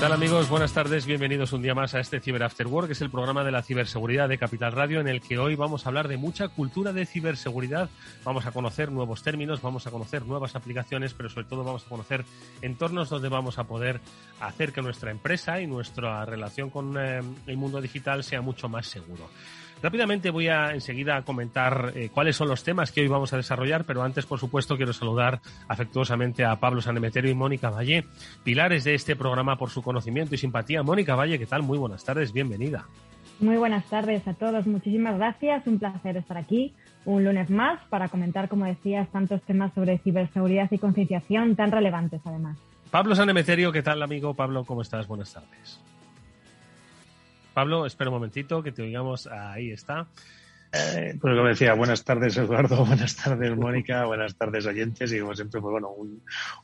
Tal amigos? Buenas tardes, bienvenidos un día más a este Cyber After Work, que es el programa de la ciberseguridad de Capital Radio, en el que hoy vamos a hablar de mucha cultura de ciberseguridad. Vamos a conocer nuevos términos, vamos a conocer nuevas aplicaciones, pero sobre todo vamos a conocer entornos donde vamos a poder hacer que nuestra empresa y nuestra relación con eh, el mundo digital sea mucho más seguro. Rápidamente voy a enseguida comentar eh, cuáles son los temas que hoy vamos a desarrollar, pero antes, por supuesto, quiero saludar afectuosamente a Pablo Sanemeterio y Mónica Valle, pilares de este programa por su conocimiento y simpatía. Mónica Valle, ¿qué tal? Muy buenas tardes, bienvenida. Muy buenas tardes a todos, muchísimas gracias, un placer estar aquí un lunes más para comentar, como decías, tantos temas sobre ciberseguridad y concienciación tan relevantes además. Pablo Sanemeterio, ¿qué tal amigo? Pablo, ¿cómo estás? Buenas tardes. Pablo, espera un momentito que te oigamos. Ahí está. Eh, pues como decía, buenas tardes Eduardo, buenas tardes Mónica, buenas tardes oyentes y como siempre, pues bueno,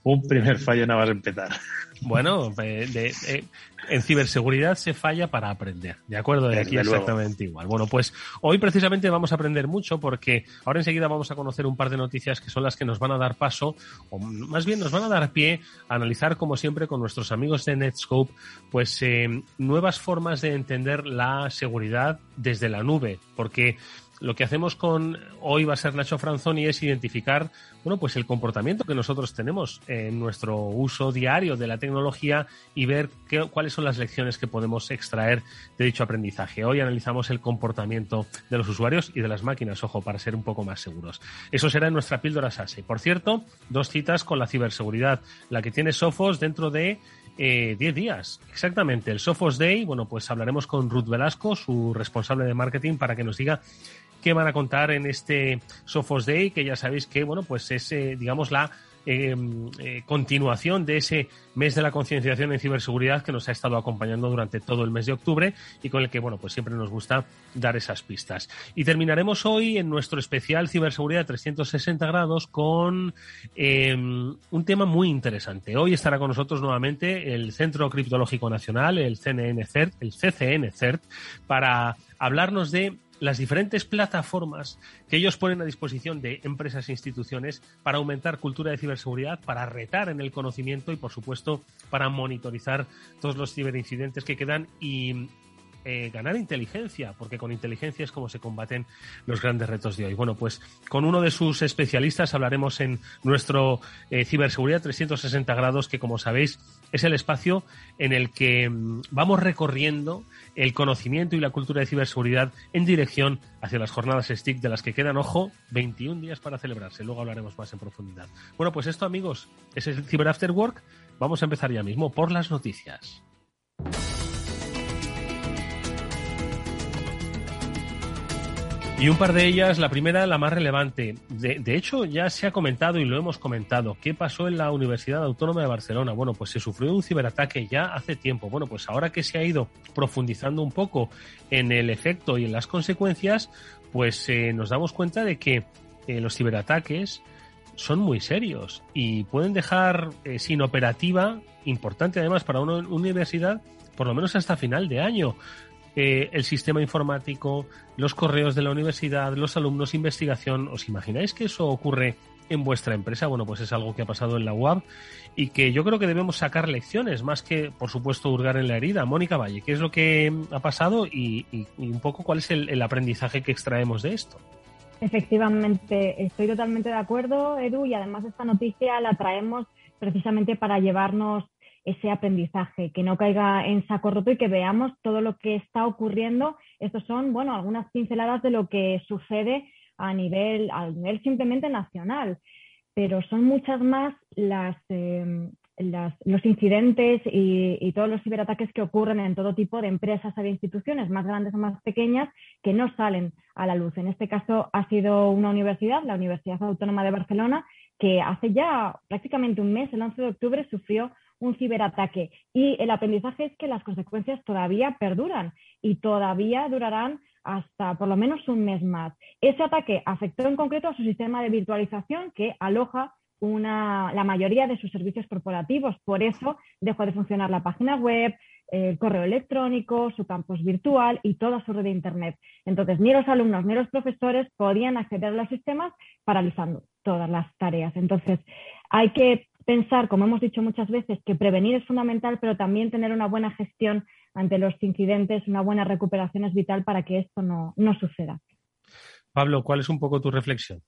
un, primer fallo nada más empezar. Bueno, eh, en ciberseguridad se falla para aprender, ¿de acuerdo? De aquí exactamente igual. Bueno, pues hoy precisamente vamos a aprender mucho porque ahora enseguida vamos a conocer un par de noticias que son las que nos van a dar paso, o más bien nos van a dar pie a analizar, como siempre, con nuestros amigos de Netscope, pues eh, nuevas formas de entender la seguridad desde la nube, porque lo que hacemos con hoy va a ser Nacho Franzoni es identificar, bueno, pues el comportamiento que nosotros tenemos en nuestro uso diario de la tecnología y ver qué, cuáles son las lecciones que podemos extraer de dicho aprendizaje. Hoy analizamos el comportamiento de los usuarios y de las máquinas, ojo, para ser un poco más seguros. Eso será en nuestra píldora SASE. Por cierto, dos citas con la ciberseguridad. La que tiene Sofos dentro de 10 eh, días. Exactamente, el Sophos Day, bueno, pues hablaremos con Ruth Velasco, su responsable de marketing, para que nos diga qué van a contar en este Sophos Day, que ya sabéis que, bueno, pues es, eh, digamos, la em, eh, continuación de ese mes de la concienciación en ciberseguridad que nos ha estado acompañando durante todo el mes de octubre y con el que, bueno, pues siempre nos gusta dar esas pistas. Y terminaremos hoy en nuestro especial ciberseguridad 360 grados con em, un tema muy interesante. Hoy estará con nosotros nuevamente el Centro Criptológico Nacional, el CNN CERT, el CCN CERT, para hablarnos de las diferentes plataformas que ellos ponen a disposición de empresas e instituciones para aumentar cultura de ciberseguridad, para retar en el conocimiento y, por supuesto, para monitorizar todos los ciberincidentes que quedan y eh, ganar inteligencia, porque con inteligencia es como se combaten los grandes retos de hoy. Bueno, pues con uno de sus especialistas hablaremos en nuestro eh, Ciberseguridad 360 grados, que como sabéis es el espacio en el que mm, vamos recorriendo el conocimiento y la cultura de ciberseguridad en dirección hacia las jornadas STIC de las que quedan, ojo, 21 días para celebrarse. Luego hablaremos más en profundidad. Bueno, pues esto amigos, es el Cyber After Work. Vamos a empezar ya mismo por las noticias. Y un par de ellas, la primera, la más relevante. De, hecho, ya se ha comentado y lo hemos comentado. ¿Qué pasó en la Universidad Autónoma de Barcelona? Bueno, pues se sufrió un ciberataque ya hace tiempo. Bueno, pues ahora que se ha ido profundizando un poco en el efecto y en las consecuencias, pues eh, nos damos cuenta de que eh, los ciberataques son muy serios y pueden dejar eh, sin operativa, importante además para una universidad, por lo menos hasta final de año. Eh, el sistema informático, los correos de la universidad, los alumnos, investigación. ¿Os imagináis que eso ocurre en vuestra empresa? Bueno, pues es algo que ha pasado en la UAB y que yo creo que debemos sacar lecciones, más que, por supuesto, hurgar en la herida. Mónica Valle, ¿qué es lo que ha pasado y, un poco cuál es el, aprendizaje que extraemos de esto? Efectivamente, estoy totalmente de acuerdo, Edu, y además esta noticia la traemos precisamente para llevarnos ese aprendizaje, que no caiga en saco roto y que veamos todo lo que está ocurriendo. Estos son, bueno, algunas pinceladas de lo que sucede a nivel, a nivel simplemente nacional, pero son muchas más las, eh, los incidentes y, todos los ciberataques que ocurren en todo tipo de empresas o de instituciones, más grandes o más pequeñas, que no salen a la luz. En este caso ha sido una universidad, la Universidad Autónoma de Barcelona, que hace ya prácticamente un mes, el 11 de octubre, sufrió un ciberataque. Y el aprendizaje es que las consecuencias todavía perduran y todavía durarán hasta por lo menos un mes más. Ese ataque afectó en concreto a su sistema de virtualización que aloja la mayoría de sus servicios corporativos. Por eso dejó de funcionar la página web, el correo electrónico, su campus virtual y toda su red de Internet. Entonces, ni los alumnos ni los profesores podían acceder a los sistemas paralizando todas las tareas. Entonces, hay que pensar, como hemos dicho muchas veces, que prevenir es fundamental, pero también tener una buena gestión ante los incidentes, una buena recuperación es vital para que esto no, no suceda. Pablo, ¿cuál es un poco tu reflexión?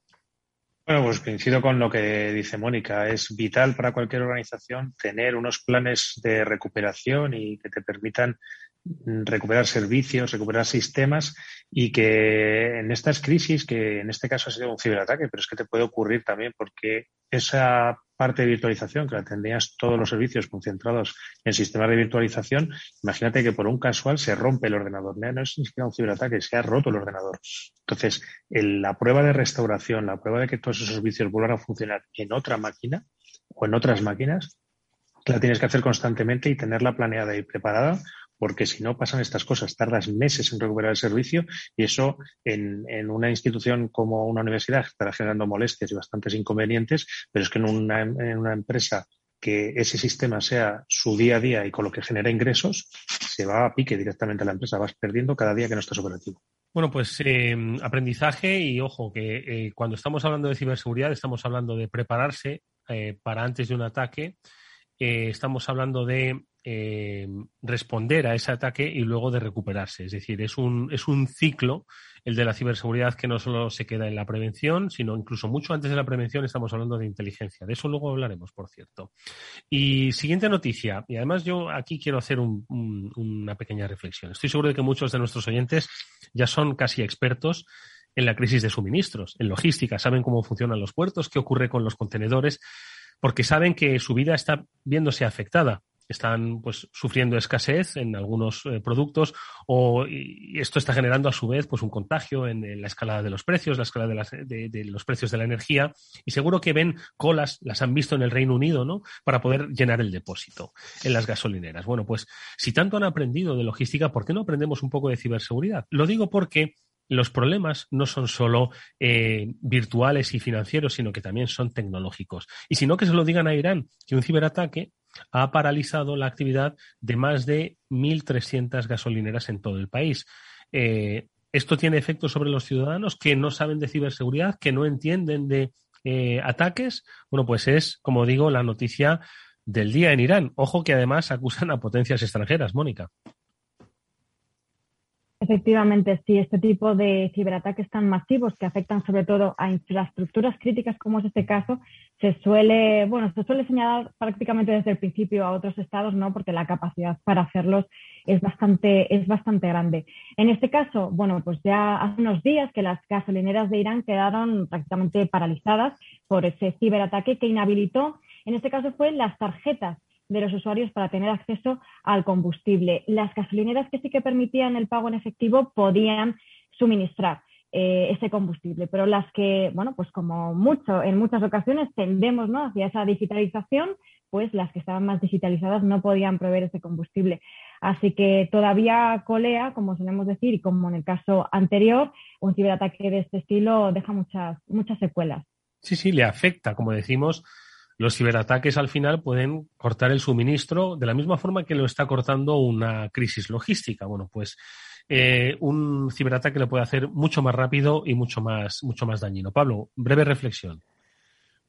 Bueno, pues coincido con lo que dice Mónica. Es vital para cualquier organización tener unos planes de recuperación y que te permitan recuperar servicios, recuperar sistemas y que en estas crisis, que en este caso ha sido un ciberataque, pero es que te puede ocurrir también porque esa parte de virtualización, que la tendrías todos los servicios concentrados en sistemas de virtualización, imagínate que por un casual se rompe el ordenador. No es ni siquiera un ciberataque, se ha roto el ordenador. Entonces, la prueba de restauración, la prueba de que todos esos servicios vuelvan a funcionar en otra máquina o en otras máquinas, la tienes que hacer constantemente y tenerla planeada y preparada porque si no pasan estas cosas, tardas meses en recuperar el servicio y eso en, una institución como una universidad estará generando molestias y bastantes inconvenientes, pero es que en una, en una empresa que ese sistema sea su día a día y con lo que genera ingresos, se va a pique directamente a la empresa, vas perdiendo cada día que no estás operativo. Bueno, pues eh, aprendizaje y ojo, que eh, cuando estamos hablando de ciberseguridad estamos hablando de prepararse eh, para antes de un ataque, estamos hablando de eh, responder a ese ataque y luego de recuperarse. Es decir, es un, es un ciclo, el de la ciberseguridad, que no solo se queda en la prevención, sino incluso mucho antes de la prevención estamos hablando de inteligencia. De eso luego hablaremos, por cierto. Y siguiente noticia, y además yo aquí quiero hacer una pequeña reflexión. Estoy seguro de que muchos de nuestros oyentes ya son casi expertos en la crisis de suministros, en logística, saben cómo funcionan los puertos, qué ocurre con los contenedores, porque saben que su vida está viéndose afectada están pues sufriendo escasez en algunos eh, productos o y esto está generando a su vez pues un contagio en, la escalada de los precios, la escala de, de, los precios de la energía y seguro que ven colas, las han visto en el Reino Unido, ¿no? Para poder llenar el depósito en las gasolineras. Bueno, pues si tanto han aprendido de logística, ¿por qué no aprendemos un poco de ciberseguridad? Lo digo porque los problemas no son solo eh, virtuales y financieros, sino que también son tecnológicos. Y si no, que se lo digan a Irán, que un ciberataque ha paralizado la actividad de más de 1.300 gasolineras en todo el país. Eh, esto tiene efectos sobre los ciudadanos que no saben de ciberseguridad, que no entienden de eh, ataques. Bueno, pues es, como digo, la noticia del día en Irán. Ojo que además acusan a potencias extranjeras, Mónica. Efectivamente, sí, este tipo de ciberataques tan masivos que afectan sobre todo a infraestructuras críticas como es este caso, se suele, bueno, se suele señalar prácticamente desde el principio a otros estados, ¿no? Porque la capacidad para hacerlos es bastante, es bastante grande. En este caso, bueno, pues ya hace unos días que las gasolineras de Irán quedaron prácticamente paralizadas por ese ciberataque que inhabilitó, en este caso fue las tarjetas de los usuarios para tener acceso al combustible. Las gasolineras que sí que permitían el pago en efectivo podían suministrar eh, ese combustible, pero las que, bueno, pues como mucho, en muchas ocasiones tendemos ¿no? hacia esa digitalización, pues las que estaban más digitalizadas no podían proveer ese combustible. Así que todavía colea, como solemos decir, y como en el caso anterior, un ciberataque de este estilo deja muchas, muchas secuelas. Sí, sí, le afecta, como decimos, los ciberataques al final pueden cortar el suministro de la misma forma que lo está cortando una crisis logística. Bueno, pues eh, un ciberataque lo puede hacer mucho más rápido y mucho más, mucho más dañino. Pablo, breve reflexión.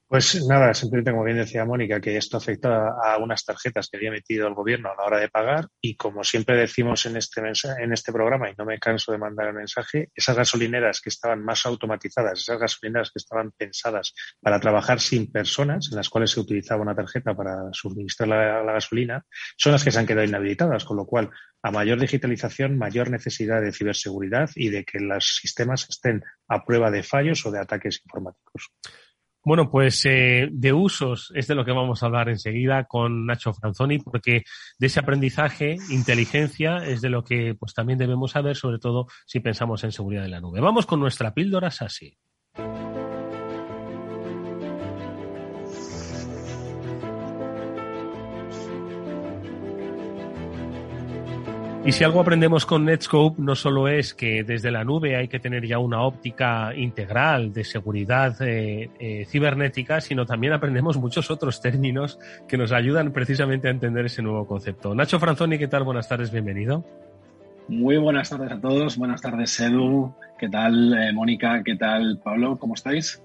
Pues nada, simplemente como bien decía Mónica, que esto afecta a unas tarjetas que había metido el gobierno a la hora de pagar y como siempre decimos en este en este programa y no me canso de mandar el mensaje, esas gasolineras que estaban más automatizadas, esas gasolineras que estaban pensadas para trabajar sin personas, en las cuales se utilizaba una tarjeta para suministrar la, la gasolina, son las que se han quedado inhabilitadas, con lo cual a mayor digitalización, mayor necesidad de ciberseguridad y de que los sistemas estén a prueba de fallos o de ataques informáticos. Bueno, pues eh, de usos es de lo que vamos a hablar enseguida con Nacho Franzoni, porque de ese aprendizaje, inteligencia, es de lo que pues también debemos saber, sobre todo si pensamos en seguridad de la nube. Vamos con nuestra píldora SASI. Y si algo aprendemos con Netscope, no solo es que desde la nube hay que tener ya una óptica integral de seguridad eh, eh, cibernética, sino también aprendemos muchos otros términos que nos ayudan precisamente a entender ese nuevo concepto. Nacho Franzoni, ¿qué tal? Buenas tardes, bienvenido. Muy buenas tardes a todos. Buenas tardes, Edu. ¿Qué tal, eh, Mónica? ¿Qué tal, Pablo? ¿Cómo estáis?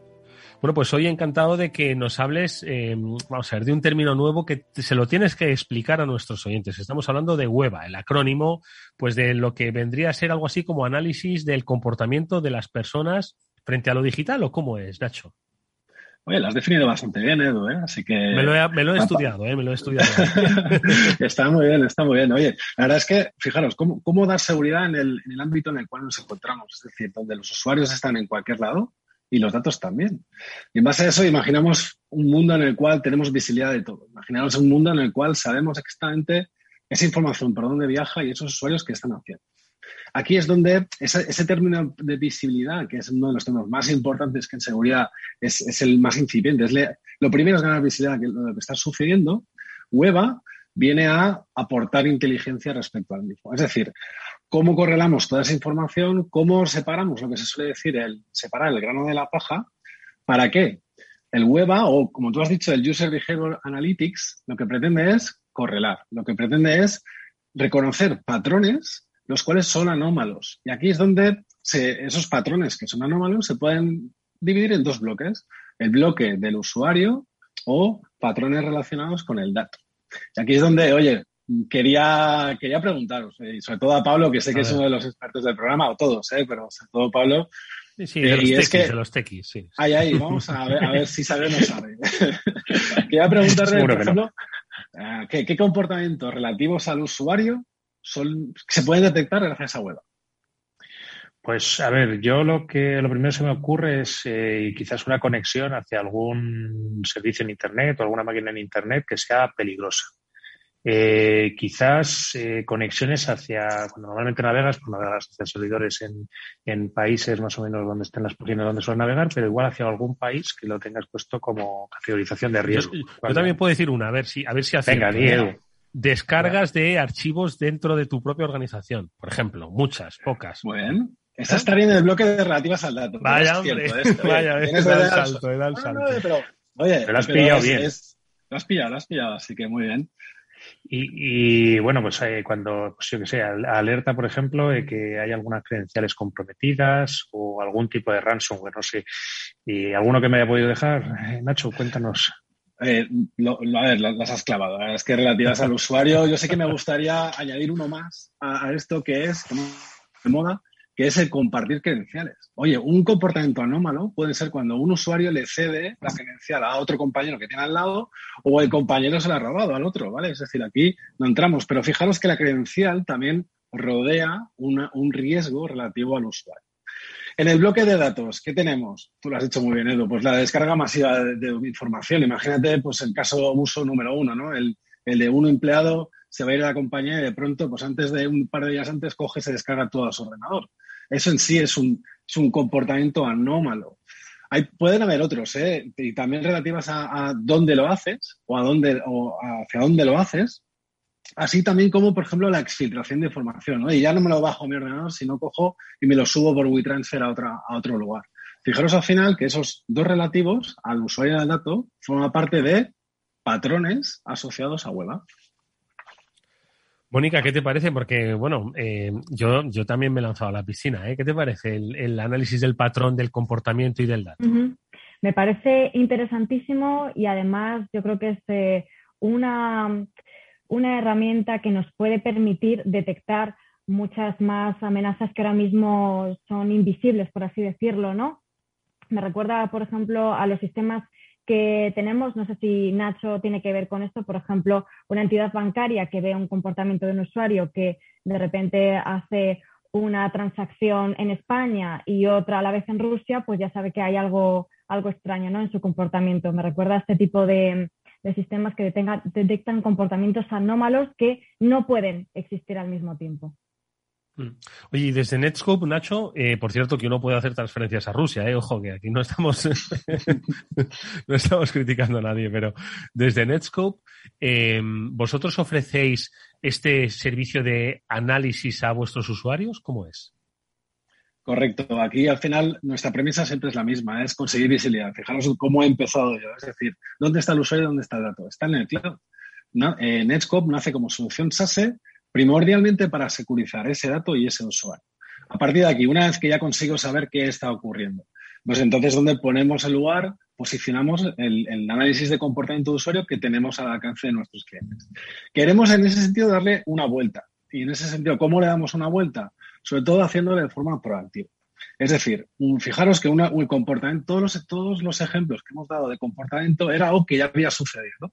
Bueno, pues hoy encantado de que nos hables, eh, vamos a ver, de un término nuevo que se lo tienes que explicar a nuestros oyentes. Estamos hablando de WEBA, el acrónimo, pues de lo que vendría a ser algo así como análisis del comportamiento de las personas frente a lo digital, ¿o cómo es, Nacho? Oye, lo has definido bastante bien, Edu, ¿eh? Así que... Me lo he, estudiado, ¿eh? Me lo he estudiado. está muy bien, está muy bien. Oye, la verdad es que, fijaros, ¿cómo, cómo dar seguridad en el, en el ámbito en el cual nos encontramos? Es decir, donde los usuarios están en cualquier lado, y los datos también. Y en base a eso, imaginamos un mundo en el cual tenemos visibilidad de todo. Imaginamos un mundo en el cual sabemos exactamente esa información, por dónde viaja y esos usuarios que están haciendo. Aquí es donde ese, término de visibilidad, que es uno de los temas más importantes que en seguridad es, el más incipiente, es lo primero es ganar visibilidad de lo que está sucediendo. Weba viene a aportar inteligencia respecto al mismo. Es decir, cómo correlamos toda esa información, cómo separamos lo que se suele decir, el separar el grano de la paja, ¿para qué? El WEBA, o como tú has dicho, el User Behavior Analytics, lo que pretende es correlar, lo que pretende es reconocer patrones los cuales son anómalos. Y aquí es donde esos patrones que son anómalos se pueden dividir en dos bloques. El bloque del usuario o patrones relacionados con el dato. Y aquí es donde, oye, quería, quería preguntaros, eh, y sobre todo a Pablo, que sé que es uno de los expertos del programa, o todos, eh, pero sobre todo Pablo. Sí, de, los tequis, de los tequis, sí. Ahí, ahí, vamos a ver, a ver si sabe o no sabe. quería preguntarle, por ejemplo, eh, ¿qué, ¿qué, comportamientos relativos al usuario son, se pueden detectar gracias a web? Pues a ver, yo lo que lo primero que se me ocurre es eh, quizás una conexión hacia algún servicio en Internet o alguna máquina en Internet que sea peligrosa. Eh, quizás eh, conexiones hacia, cuando normalmente navegas, pues navegas hacia servidores en, en, países más o menos donde estén las páginas donde suelen navegar, pero igual hacia algún país que lo tengas puesto como categorización de riesgo. Yo, también puedo decir una, a ver si, a ver si hace. Venga, Diego. Descargas de archivos dentro de tu propia organización, por ejemplo, muchas, pocas. Bueno, esa estaría en el bloque de relativas al dato. Vaya, hombre. Vaya, da el salto, da el salto. pero, oye, lo has pillado bien. lo has pillado, lo has pillado, así que muy bien. Y, bueno, pues eh, cuando, pues yo que sé, alerta, por ejemplo, de que hay algunas credenciales comprometidas o algún tipo de ransomware, no sé. ¿Y alguno que me haya podido dejar? Eh, Nacho, cuéntanos. Eh, a ver, las has clavado. Es que relativas al usuario, yo sé que me gustaría añadir uno más a, a esto que es, como de moda, que es el compartir credenciales. Oye, un comportamiento anómalo puede ser cuando un usuario le cede la credencial a otro compañero que tiene al lado o el compañero se la ha robado al otro, ¿vale? Es decir, aquí no entramos, pero fijaros que la credencial también rodea un riesgo relativo al usuario. En el bloque de datos, ¿qué tenemos? Tú lo has dicho muy bien, Edu, pues la descarga masiva de, información. Imagínate, pues el caso uso número uno, ¿no? El, el de un empleado se va a ir a la compañía y de pronto, pues antes de un par de días antes, coge y se descarga todo a su ordenador. Eso en sí es un, es un comportamiento anómalo. Hay, pueden haber otros, ¿eh? y también relativas a, dónde lo haces o, a dónde, o hacia dónde lo haces, así también como, por ejemplo, la exfiltración de información. ¿no? Y ya no me lo bajo mi ordenador, sino cojo y me lo subo por WeTransfer a, otra, a otro lugar. Fijaros al final que esos dos relativos al usuario del dato forman parte de patrones asociados a web. Mónica, ¿qué te parece? Porque, bueno, eh, yo, yo también me he lanzado a la piscina. ¿eh? ¿Qué te parece el, análisis del patrón, del comportamiento y del dato? Me parece interesantísimo y además yo creo que es eh, una, una herramienta que nos puede permitir detectar muchas más amenazas que ahora mismo son invisibles, por así decirlo, ¿no? Me recuerda, por ejemplo, a los sistemas que tenemos, no sé si Nacho tiene que ver con esto, por ejemplo, una entidad bancaria que ve un comportamiento de un usuario que de repente hace una transacción en España y otra a la vez en Rusia, pues ya sabe que hay algo, algo extraño ¿no? en su comportamiento. Me recuerda a este tipo de, sistemas que detectan comportamientos anómalos que no pueden existir al mismo tiempo. Mm. Oye, y desde Netscope, Nacho, eh, por cierto que uno puede hacer transferencias a Rusia, eh, ojo, que aquí no estamos, no estamos criticando a nadie, pero desde Netscope, em, ¿vosotros ofrecéis este servicio de análisis a vuestros usuarios? ¿Cómo es? Correcto. Aquí al final nuestra premisa siempre es la misma, es conseguir visibilidad. Fijaros cómo he empezado yo. Es decir, ¿dónde está el usuario y dónde está el dato? Está en el cloud. Eh, Netscope nace como solución SASE primordialmente para securizar ese dato y ese usuario. A partir de aquí, una vez que ya consigo saber qué está ocurriendo, pues entonces donde ponemos el lugar, posicionamos el, análisis de comportamiento de usuario que tenemos al alcance de nuestros clientes. Queremos en ese sentido darle una vuelta. Y en ese sentido, ¿cómo le damos una vuelta? Sobre todo haciéndolo de forma proactiva. Es decir, fijaros que un comportamiento, todos los ejemplos que hemos dado de comportamiento era algo que ya había sucedido.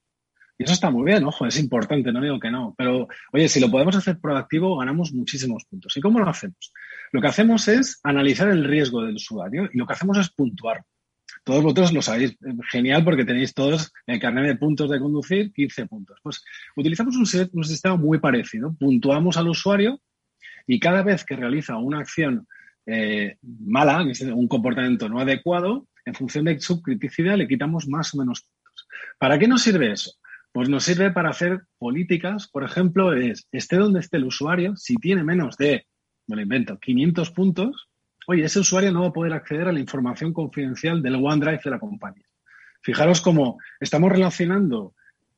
Y eso está muy bien, ojo, es importante, no digo que no. Pero, oye, si lo podemos hacer proactivo, ganamos muchísimos puntos. ¿Y cómo lo hacemos? Lo que hacemos es analizar el riesgo del usuario y lo que hacemos es puntuar. Todos vosotros lo sabéis, eh, genial porque tenéis todos el carnet de puntos de conducir, 15 puntos. Pues utilizamos un, sistema muy parecido. Puntuamos al usuario y cada vez que realiza una acción eh, mala, un comportamiento no adecuado, en función de su criticidad le quitamos más o menos puntos. ¿Para qué nos sirve eso? Pues nos sirve para hacer políticas, por ejemplo, es, esté donde esté el usuario, si tiene menos de, me lo invento, 500 puntos, oye, ese usuario no va a poder acceder a la información confidencial del OneDrive de la compañía. Fijaros cómo estamos relacionando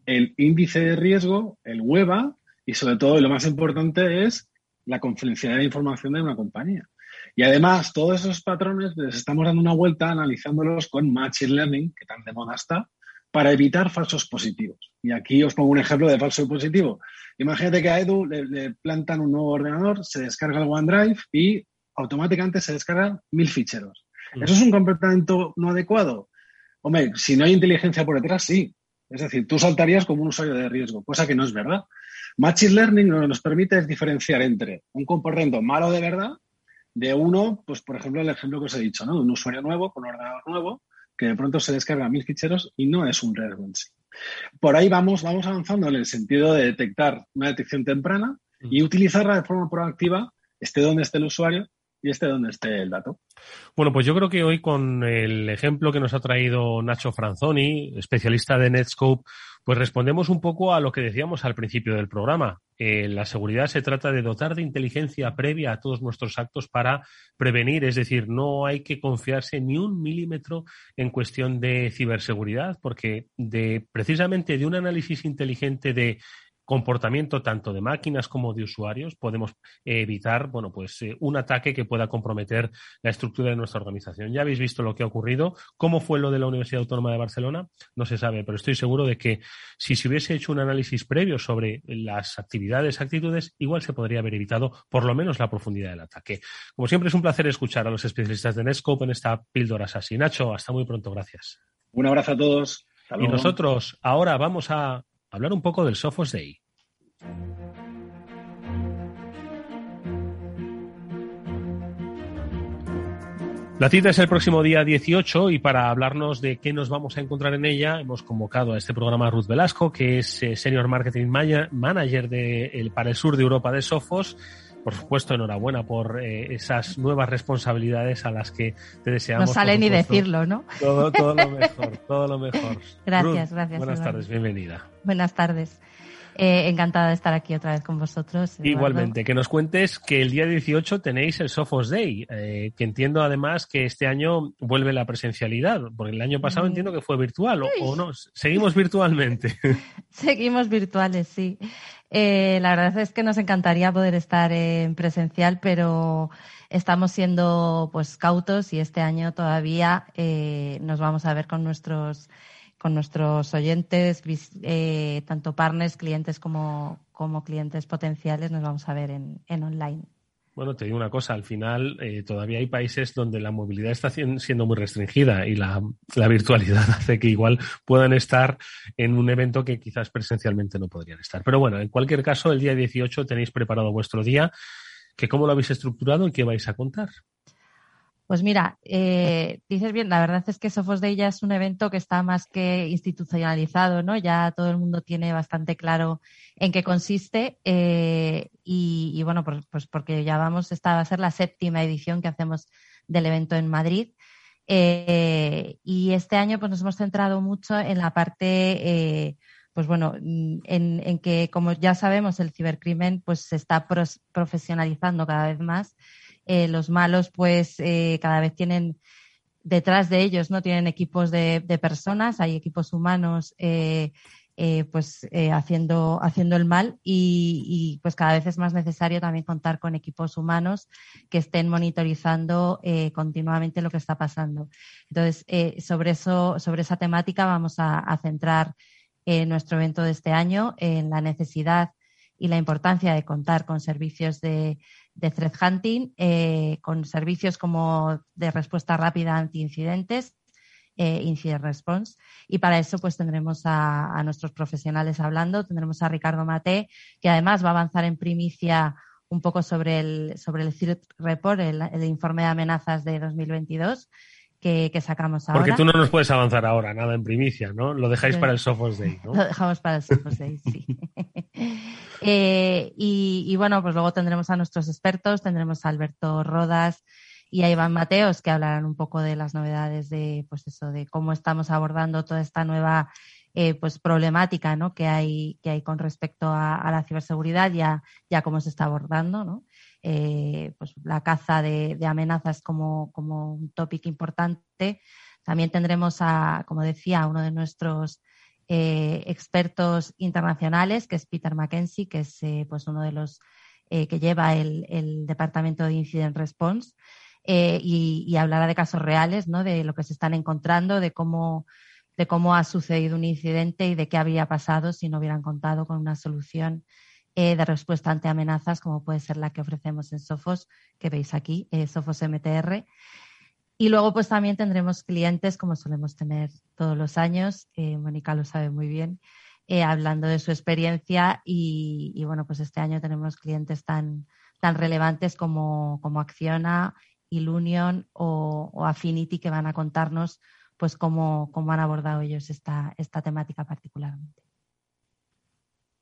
el índice de riesgo, el WEBA, y sobre todo, y lo más importante es la confidencialidad de información de una compañía. Y además, todos esos patrones les estamos dando una vuelta analizándolos con Machine Learning, que tan de moda está, para evitar falsos positivos. Y aquí os pongo un ejemplo de falso positivo. Imagínate que a Edu le, plantan un nuevo ordenador, se descarga el OneDrive y automáticamente se descargan mil ficheros. Mm. ¿Eso es un comportamiento no adecuado? Hombre, si no hay inteligencia por detrás, sí. Es decir, tú saltarías como un usuario de riesgo, cosa que no es verdad. Machine Learning lo que nos permite es diferenciar entre un comportamiento malo de verdad de uno, pues por ejemplo, el ejemplo que os he dicho, ¿no? De un usuario nuevo con un ordenador nuevo que de pronto se descarga mil ficheros y no es un riesgo en sí. Por ahí vamos, vamos avanzando en el sentido de detectar una detección temprana y utilizarla de forma proactiva, esté donde esté el usuario y esté donde esté el dato. Bueno, pues yo creo que hoy con el ejemplo que nos ha traído Nacho Franzoni, especialista de Netscope, pues respondemos un poco a lo que decíamos al principio del programa. Eh, la seguridad se trata de dotar de inteligencia previa a todos nuestros actos para prevenir, es decir, no hay que confiarse ni un milímetro en cuestión de ciberseguridad, porque de precisamente de un análisis inteligente de comportamiento tanto de máquinas como de usuarios, podemos evitar, bueno, pues eh, un ataque que pueda comprometer la estructura de nuestra organización. Ya habéis visto lo que ha ocurrido. ¿Cómo fue lo de la Universidad Autónoma de Barcelona? No se sabe, pero estoy seguro de que si se hubiese hecho un análisis previo sobre las actividades, actitudes, igual se podría haber evitado por lo menos la profundidad del ataque. Como siempre es un placer escuchar a los especialistas de Netscope en esta píldora así. Nacho, hasta muy pronto, gracias. Un abrazo a todos. Y nosotros ahora vamos a hablar un poco del Sophos Day. La cita es el próximo día 18 y para hablarnos de qué nos vamos a encontrar en ella hemos convocado a este programa a Ruth Velasco, que es eh, Senior Marketing Manager de, para el sur de Europa de Sofos. Por supuesto, enhorabuena por eh, esas nuevas responsabilidades a las que te deseamos. No sale ni decirlo, ¿no? Todo, lo mejor, todo lo mejor. Gracias, gracias. Buenas tardes, bienvenida. Buenas tardes. Eh, encantada de estar aquí otra vez con vosotros. Igualmente, que nos cuentes que el día 18 tenéis el Sophos Day, eh, que entiendo además que este año vuelve la presencialidad, porque el año pasado mm. entiendo que fue virtual, o, no, seguimos virtualmente. seguimos virtuales, sí. Eh, la verdad es que nos encantaría poder estar en presencial, pero estamos siendo pues cautos y este año todavía nos vamos a ver con nuestros con nuestros oyentes, eh, tanto partners, clientes como, como, clientes potenciales, nos vamos a ver en, en online. Bueno, te digo una cosa, al final eh, todavía hay países donde la movilidad está siendo muy restringida y la, virtualidad hace que igual puedan estar en un evento que quizás presencialmente no podrían estar. Pero bueno, en cualquier caso, el día 18 tenéis preparado vuestro día, que cómo lo habéis estructurado y qué vais a contar. Pues mira, eh, dices bien, la verdad es que Sofos Day ya es un evento que está más que institucionalizado, ¿no? Ya todo el mundo tiene bastante claro en qué consiste eh, y, bueno, pues, porque ya vamos, esta va a ser la séptima edición que hacemos del evento en Madrid. Eh, y este año pues nos hemos centrado mucho en la parte, pues bueno, en, en, que como ya sabemos el cibercrimen pues se está profesionalizando cada vez más eh, los malos pues eh, cada vez tienen detrás de ellos, ¿no? Tienen equipos de, personas, hay equipos humanos eh, pues haciendo, haciendo el mal y, pues cada vez es más necesario también contar con equipos humanos que estén monitorizando continuamente lo que está pasando. Entonces, sobre eso, sobre esa temática vamos a, a centrar nuestro evento de este año en la necesidad y la importancia de contar con servicios de, threat hunting eh, con servicios como de respuesta rápida ante incidentes, eh, incident response. Y para eso pues tendremos a, nuestros profesionales hablando, tendremos a Ricardo Mate, que además va a avanzar en primicia un poco sobre el, sobre el CIRT Report, el, informe de amenazas de 2022. Que, que, sacamos ahora. Porque tú no nos puedes avanzar ahora, nada en primicia, ¿no? Lo dejáis para el Sophos Day, ¿no? Lo dejamos para el Sophos Day, sí. Eh, y, bueno, pues luego tendremos a nuestros expertos, tendremos a Alberto Rodas y a Iván Mateos, que hablarán un poco de las novedades de, pues eso, de cómo estamos abordando toda esta nueva eh, pues problemática ¿no? que, hay, que hay con respecto a, la ciberseguridad, ya, ya cómo se está abordando, ¿no? Eh, pues la caza de, amenazas como, como un tópico importante. También tendremos a, como decía, a uno de nuestros eh, expertos internacionales, que es Peter Mackenzie, que es eh, pues uno de los que lleva el, Departamento de Incident Response, y, hablará de casos reales, ¿no? de lo que se están encontrando, de cómo ha sucedido un incidente y de qué habría pasado si no hubieran contado con una solución de respuesta ante amenazas, como puede ser la que ofrecemos en Sofos, que veis aquí, Sofos MTR. Y luego pues también tendremos clientes como solemos tener todos los años, eh, Mónica lo sabe muy bien, eh, hablando de su experiencia y, bueno, pues este año tenemos clientes tan, tan relevantes como, como Acciona, Ilunion o, o, Affinity que van a contarnos pues cómo, cómo han abordado ellos esta, esta temática particularmente.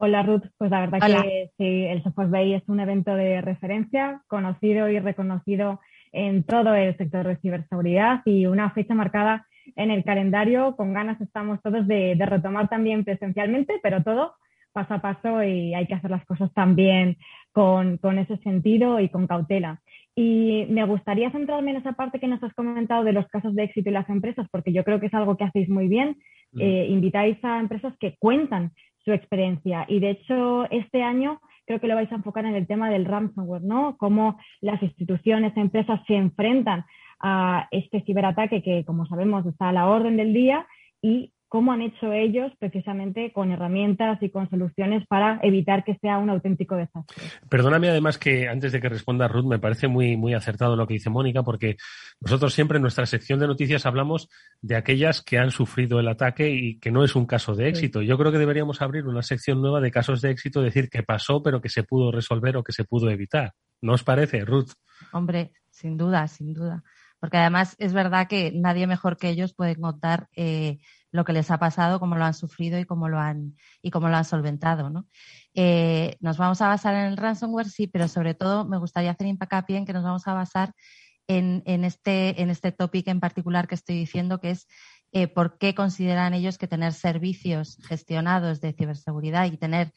Hola Ruth, pues la verdad que sí, el Software Bay es un evento de referencia, conocido y reconocido en todo el sector de ciberseguridad y una fecha marcada en el calendario. Con ganas estamos todos de, retomar también presencialmente, pero todo paso a paso y hay que hacer las cosas también con, con, ese sentido y con cautela. Y me gustaría centrarme en esa parte que nos has comentado de los casos de éxito y las empresas, porque yo creo que es algo que hacéis muy bien. Mm. Eh, invitáis a empresas que cuentan su experiencia y de hecho este año creo que lo vais a enfocar en el tema del ransomware, ¿no? Cómo las instituciones, empresas se enfrentan a este ciberataque que, como sabemos, está a la orden del día y cómo han hecho ellos precisamente con herramientas y con soluciones para evitar que sea un auténtico desastre. Perdóname además que antes de que responda Ruth, me parece muy, muy acertado lo que dice Mónica, porque nosotros siempre en nuestra sección de noticias hablamos de aquellas que han sufrido el ataque y que no es un caso de éxito. Yo creo que deberíamos abrir una sección nueva de casos de éxito, decir que pasó pero que se pudo resolver o que se pudo evitar. ¿No os parece, Ruth? Hombre, sin duda, sin duda. Porque además es verdad que nadie mejor que ellos puede contar eh, lo que les ha pasado, cómo lo han sufrido y cómo lo han, y cómo lo han solventado. ¿no? Eh, nos vamos a basar en el ransomware, sí, pero sobre todo me gustaría hacer hincapié en que nos vamos a basar en, en este, en este tópico en particular que estoy diciendo, que es eh, por qué consideran ellos que tener servicios gestionados de ciberseguridad y tener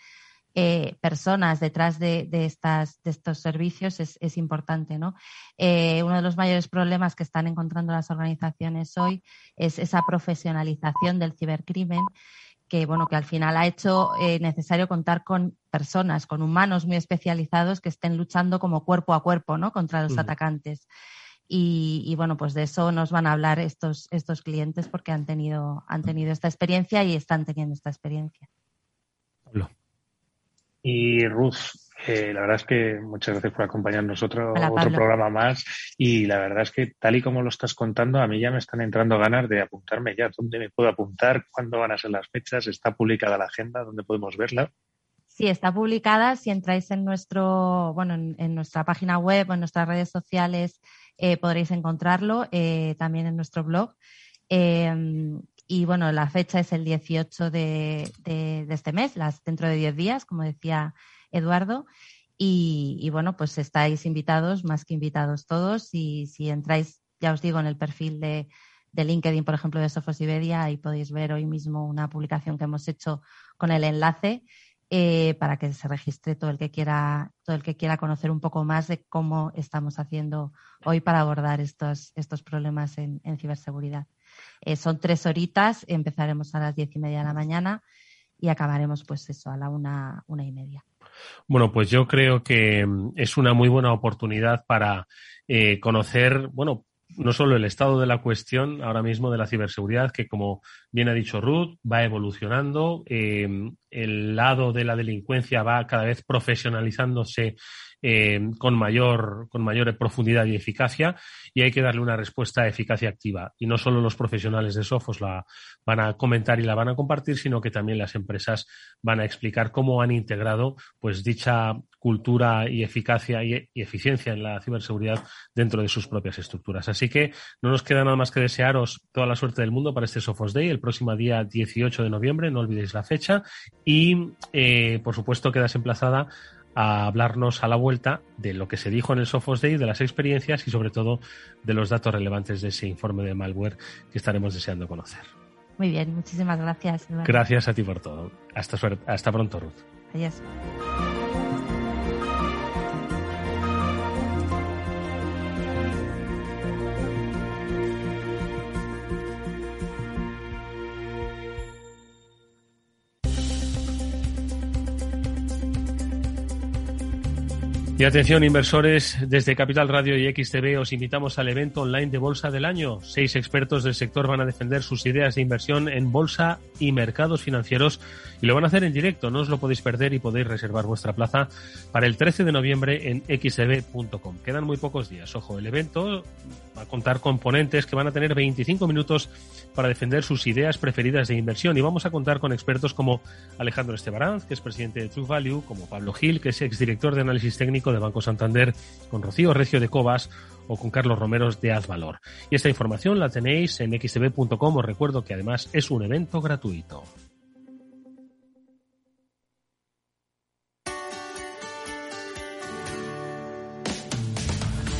eh, personas detrás de, estas, de estos servicios es, importante. ¿no? Eh, uno de los mayores problemas que están encontrando las organizaciones hoy es esa profesionalización del cibercrimen que bueno que al final ha hecho eh, necesario contar con personas, con humanos muy especializados que estén luchando como cuerpo a cuerpo, ¿no? Contra los atacantes. Y, bueno, pues de eso nos van a hablar estos, estos clientes porque han tenido, han tenido esta experiencia y están teniendo esta experiencia. Y Ruth, eh, la verdad es que muchas gracias por acompañarnos otro, otro programa más. Y la verdad es que tal y como lo estás contando, a mí ya me están entrando ganas de apuntarme ya. ¿Dónde me puedo apuntar? ¿Cuándo van a ser las fechas? ¿Está publicada la agenda? ¿Dónde podemos verla? Sí, está publicada. Si entráis en nuestro, bueno, en, nuestra página web o en nuestras redes sociales, eh, podréis encontrarlo. Eh, también en nuestro blog. Y bueno, la fecha es el 18 de, de, de este mes, las, dentro de 10 días, como decía Eduardo. Y, bueno, pues estáis invitados, más que invitados todos. Y si entráis, ya os digo, en el perfil de, LinkedIn, por ejemplo, de Sofos Iberia, ahí podéis ver hoy mismo una publicación que hemos hecho con el enlace eh, para que se registre todo el que quiera, todo el que quiera conocer un poco más de cómo estamos haciendo hoy para abordar estos, estos problemas en, ciberseguridad. Eh, son tres horitas, empezaremos a las diez y media de la mañana y acabaremos pues eso a la una, una y media. Bueno, pues yo creo que mm, es una muy buena oportunidad para eh, conocer, bueno, no solo el estado de la cuestión ahora mismo de la ciberseguridad, que como bien ha dicho Ruth, va evolucionando, eh, el lado de la delincuencia va cada vez profesionalizándose eh, con, mayor, con mayor profundidad y eficacia y hay que darle una respuesta eficaz y activa. Y no solo los profesionales de Sofos la van a comentar y la van a compartir, sino que también las empresas van a explicar cómo han integrado pues dicha cultura y eficacia y, eficiencia en la ciberseguridad dentro de sus propias estructuras. Así que no nos queda nada más que desearos toda la suerte del mundo para este Sophos Day próximo día 18 de noviembre, no olvidéis la fecha y eh, por supuesto quedas emplazada a hablarnos a la vuelta de lo que se dijo en el Sophos Day, de las experiencias y sobre todo de los datos relevantes de ese informe de malware que estaremos deseando conocer. Muy bien, muchísimas gracias. Gracias a ti por todo. Hasta, hasta pronto, Ruth. Adiós. Y atención inversores, desde Capital Radio y XTV os invitamos al evento online de Bolsa del Año. Seis expertos del sector van a defender sus ideas de inversión en bolsa y mercados financieros y lo van a hacer en directo. No os lo podéis perder y podéis reservar vuestra plaza para el 13 de noviembre en xtv.com. Quedan muy pocos días. Ojo, el evento va a contar con ponentes que van a tener 25 minutos para defender sus ideas preferidas de inversión y vamos a contar con expertos como Alejandro Estebaranz, que es presidente de True Value, como Pablo Gil, que es exdirector de análisis técnico de Banco Santander, con Rocío Recio de Cobas o con Carlos Romeros de Azvalor. Y esta información la tenéis en xtv.com. Os recuerdo que además es un evento gratuito.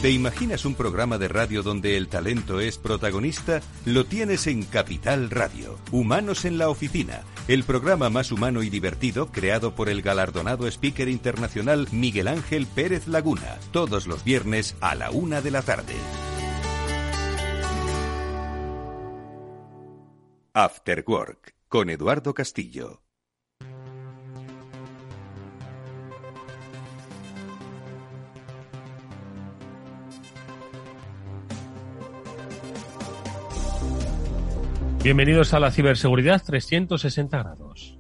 ¿Te imaginas un programa de radio donde el talento es protagonista? Lo tienes en Capital Radio. Humanos en la oficina. El programa más humano y divertido creado por el galardonado speaker internacional Miguel Ángel Pérez Laguna. Todos los viernes a la una de la tarde. After Work con Eduardo Castillo. Bienvenidos a la ciberseguridad 360 grados.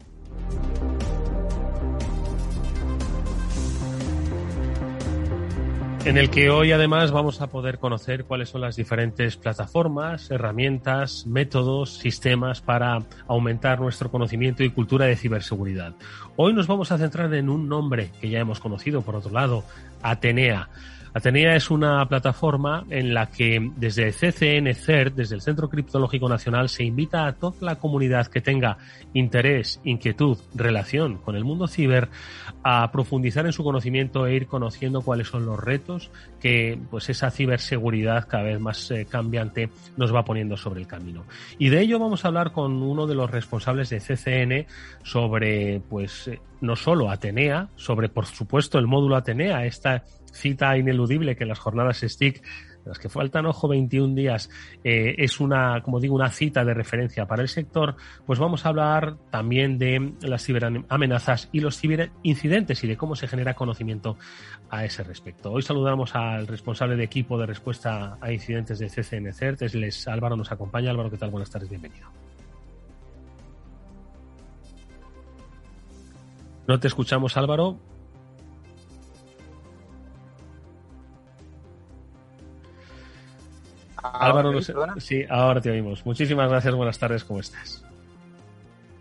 En el que hoy además vamos a poder conocer cuáles son las diferentes plataformas, herramientas, métodos, sistemas para aumentar nuestro conocimiento y cultura de ciberseguridad. Hoy nos vamos a centrar en un nombre que ya hemos conocido, por otro lado, Atenea. Atenea es una plataforma en la que desde CCN CERT, desde el Centro Criptológico Nacional, se invita a toda la comunidad que tenga interés, inquietud, relación con el mundo ciber a profundizar en su conocimiento e ir conociendo cuáles son los retos que pues esa ciberseguridad cada vez más eh, cambiante nos va poniendo sobre el camino. Y de ello vamos a hablar con uno de los responsables de CCN sobre pues eh, no solo Atenea, sobre por supuesto el módulo Atenea, esta cita ineludible que las jornadas STIC las que faltan, ojo, 21 días, eh, es una, como digo, una cita de referencia para el sector, pues vamos a hablar también de las ciberamenazas y los ciberincidentes y de cómo se genera conocimiento a ese respecto. Hoy saludamos al responsable de equipo de respuesta a incidentes de CCN CERT, es Álvaro, nos acompaña. Álvaro, ¿qué tal? Buenas tardes, bienvenido. No te escuchamos, Álvaro. Álvaro, sí, ahora te oímos. Muchísimas gracias, buenas tardes, ¿cómo estás?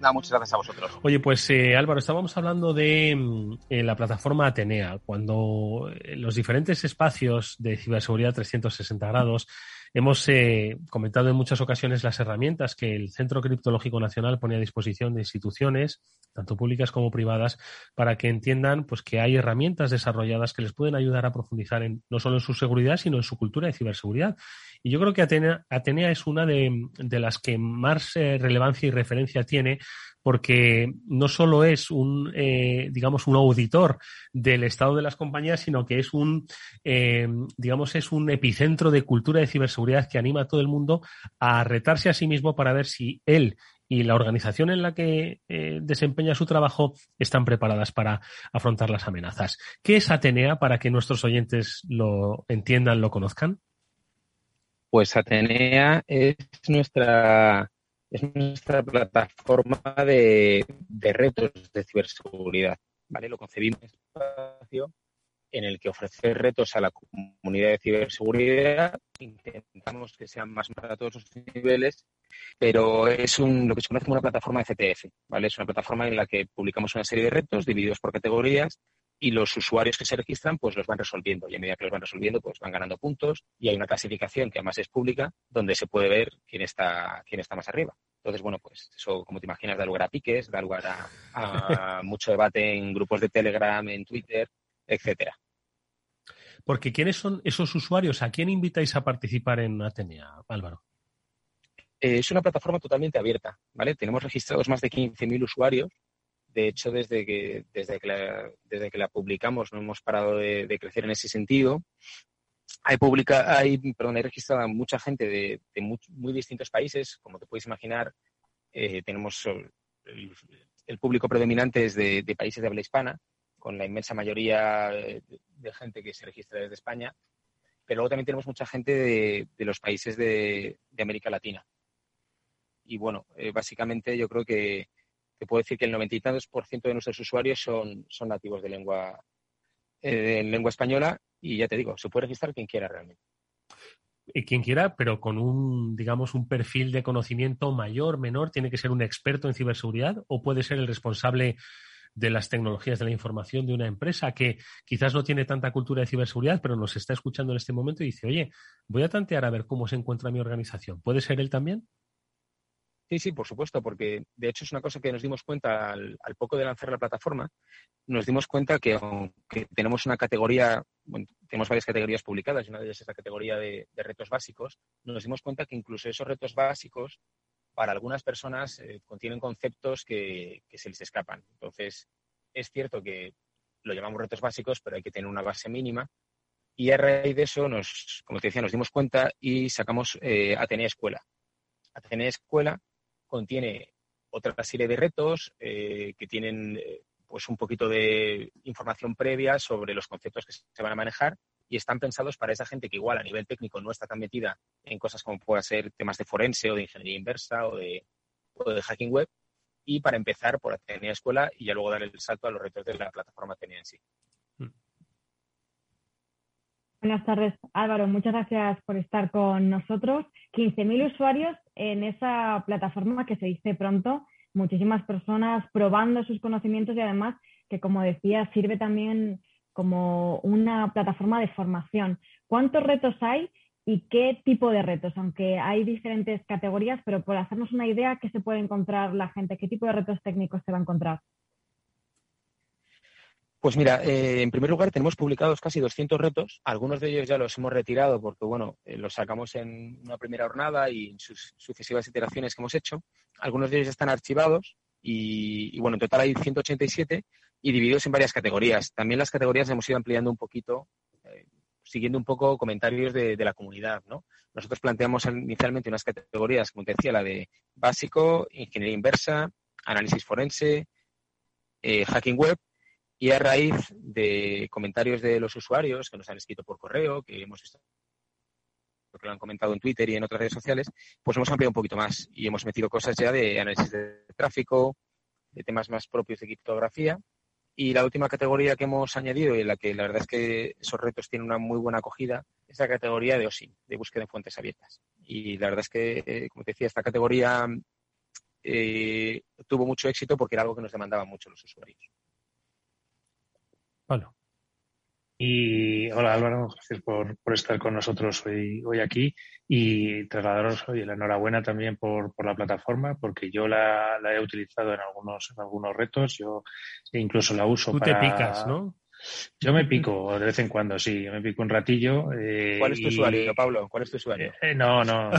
Nada, muchas gracias a vosotros. Oye, pues eh, Álvaro, estábamos hablando de mm, eh, la plataforma Atenea, cuando eh, los diferentes espacios de ciberseguridad 360 grados hemos comentado en muchas ocasiones las herramientas que el Centro Criptológico Nacional pone a disposición de instituciones, tanto públicas como privadas, para que entiendan pues, que hay herramientas desarrolladas que les pueden ayudar a profundizar en, no solo en su seguridad, sino en su cultura de ciberseguridad. Y yo creo que Atenea, Atenea es una de, las que más eh, relevancia y referencia tiene porque no solo es un, eh, digamos, un auditor del estado de las compañías, sino que es un, eh, digamos, es un epicentro de cultura de ciberseguridad que anima a todo el mundo a retarse a sí mismo para ver si él y la organización en la que desempeña su trabajo están preparadas para afrontar las amenazas. ¿Qué es Atenea para que nuestros oyentes lo entiendan, lo conozcan? Pues Atenea es nuestra, es nuestra plataforma de, retos de ciberseguridad. ¿vale? Lo concebimos un espacio en el que ofrecer retos a la comunidad de ciberseguridad. Intentamos que sean más para todos los niveles, pero es un, lo que se conoce como una plataforma de CTF. ¿vale? Es una plataforma en la que publicamos una serie de retos divididos por categorías y los usuarios que se registran pues los van resolviendo y a medida que los van resolviendo pues van ganando puntos y hay una clasificación que además es pública donde se puede ver quién está quién está más arriba. Entonces, bueno, pues eso, como te imaginas, da lugar a piques, da lugar a, mucho debate en grupos de Telegram, en Twitter, etcétera. Porque ¿quiénes son esos usuarios? ¿A quién invitáis a participar en Atenea, Álvaro? Eh, es una plataforma totalmente abierta, ¿vale? Tenemos registrados más de 15.000 usuarios de hecho, desde que, desde que, la, desde que la publicamos no hemos parado de, crecer en ese sentido. Hay, publica, hay, perdón, hay registrada mucha gente de, muy, distintos países. Como te puedes imaginar, eh, tenemos el, público predominante es de, países de habla hispana, con la inmensa mayoría de, gente que se registra desde España. Pero luego también tenemos mucha gente de, los países de, América Latina. Y bueno, eh, básicamente yo creo que, te puedo decir que el noventa y tantos por ciento de nuestros usuarios son, son nativos de lengua, eh, lengua española y ya te digo, se puede registrar quien quiera realmente. Quien quiera, pero con un, digamos, un perfil de conocimiento mayor, menor, tiene que ser un experto en ciberseguridad o puede ser el responsable de las tecnologías de la información de una empresa que quizás no tiene tanta cultura de ciberseguridad, pero nos está escuchando en este momento y dice, oye, voy a tantear a ver cómo se encuentra mi organización. ¿Puede ser él también? Sí, sí, por supuesto, porque de hecho es una cosa que nos dimos cuenta al, poco de lanzar la plataforma, nos dimos cuenta que aunque tenemos una categoría, bueno, tenemos varias categorías publicadas y una de ellas es la categoría de, retos básicos, nos dimos cuenta que incluso esos retos básicos para algunas personas eh, contienen conceptos que, se les escapan. Entonces, es cierto que lo llamamos retos básicos, pero hay que tener una base mínima. Y a raíz de eso, nos, como te decía, nos dimos cuenta y sacamos eh, Atenea Escuela. Atenea Escuela contiene otra serie de retos eh, que tienen eh, pues un poquito de información previa sobre los conceptos que se van a manejar y están pensados para esa gente que igual a nivel técnico no está tan metida en cosas como pueda ser temas de forense o de ingeniería inversa o de, de hacking web y para empezar por Atenea Escuela y ya luego dar el salto a los retos de la plataforma Atenea en sí. Buenas tardes, Álvaro. Muchas gracias por estar con nosotros. 15.000 usuarios en esa plataforma que se dice pronto. Muchísimas personas probando sus conocimientos y además que, como decía, sirve también como una plataforma de formación. ¿Cuántos retos hay y qué tipo de retos? Aunque hay diferentes categorías, pero por hacernos una idea, ¿qué se puede encontrar la gente? ¿Qué tipo de retos técnicos se va a encontrar? Pues mira, eh, en primer lugar tenemos publicados casi 200 retos. Algunos de ellos ya los hemos retirado porque, bueno, eh, los sacamos en una primera jornada y en sus sucesivas iteraciones que hemos hecho. Algunos de ellos están archivados y, bueno, en total hay 187 y divididos en varias categorías. También las categorías hemos ido ampliando un poquito, eh, siguiendo un poco comentarios de, de, la comunidad, ¿no? Nosotros planteamos inicialmente unas categorías, como te decía, la de básico, ingeniería inversa, análisis forense, hacking web y a raíz de comentarios de los usuarios que nos han escrito por correo, que hemos visto que lo han comentado en Twitter y en otras redes sociales, pues hemos ampliado un poquito más y hemos metido cosas ya de análisis de tráfico, de temas más propios de criptografía. Y la última categoría que hemos añadido y en la que la verdad es que esos retos tienen una muy buena acogida es la categoría de OSIN, de búsqueda en fuentes abiertas. Y la verdad es que, eh, como te decía, esta categoría eh, tuvo mucho éxito porque era algo que nos demandaban mucho los usuarios. Y hola Álvaro, gracias por, estar con nosotros hoy, hoy aquí y trasladaros hoy la enhorabuena también por, la plataforma, porque yo la, he utilizado en algunos, algunos retos, yo incluso la uso Tú te picas, ¿no? Yo me pico de vez en cuando, sí, me pico un ratillo. Eh, ¿Cuál es tu usuario, Pablo? ¿Cuál es tu usuario? Eh, no, no,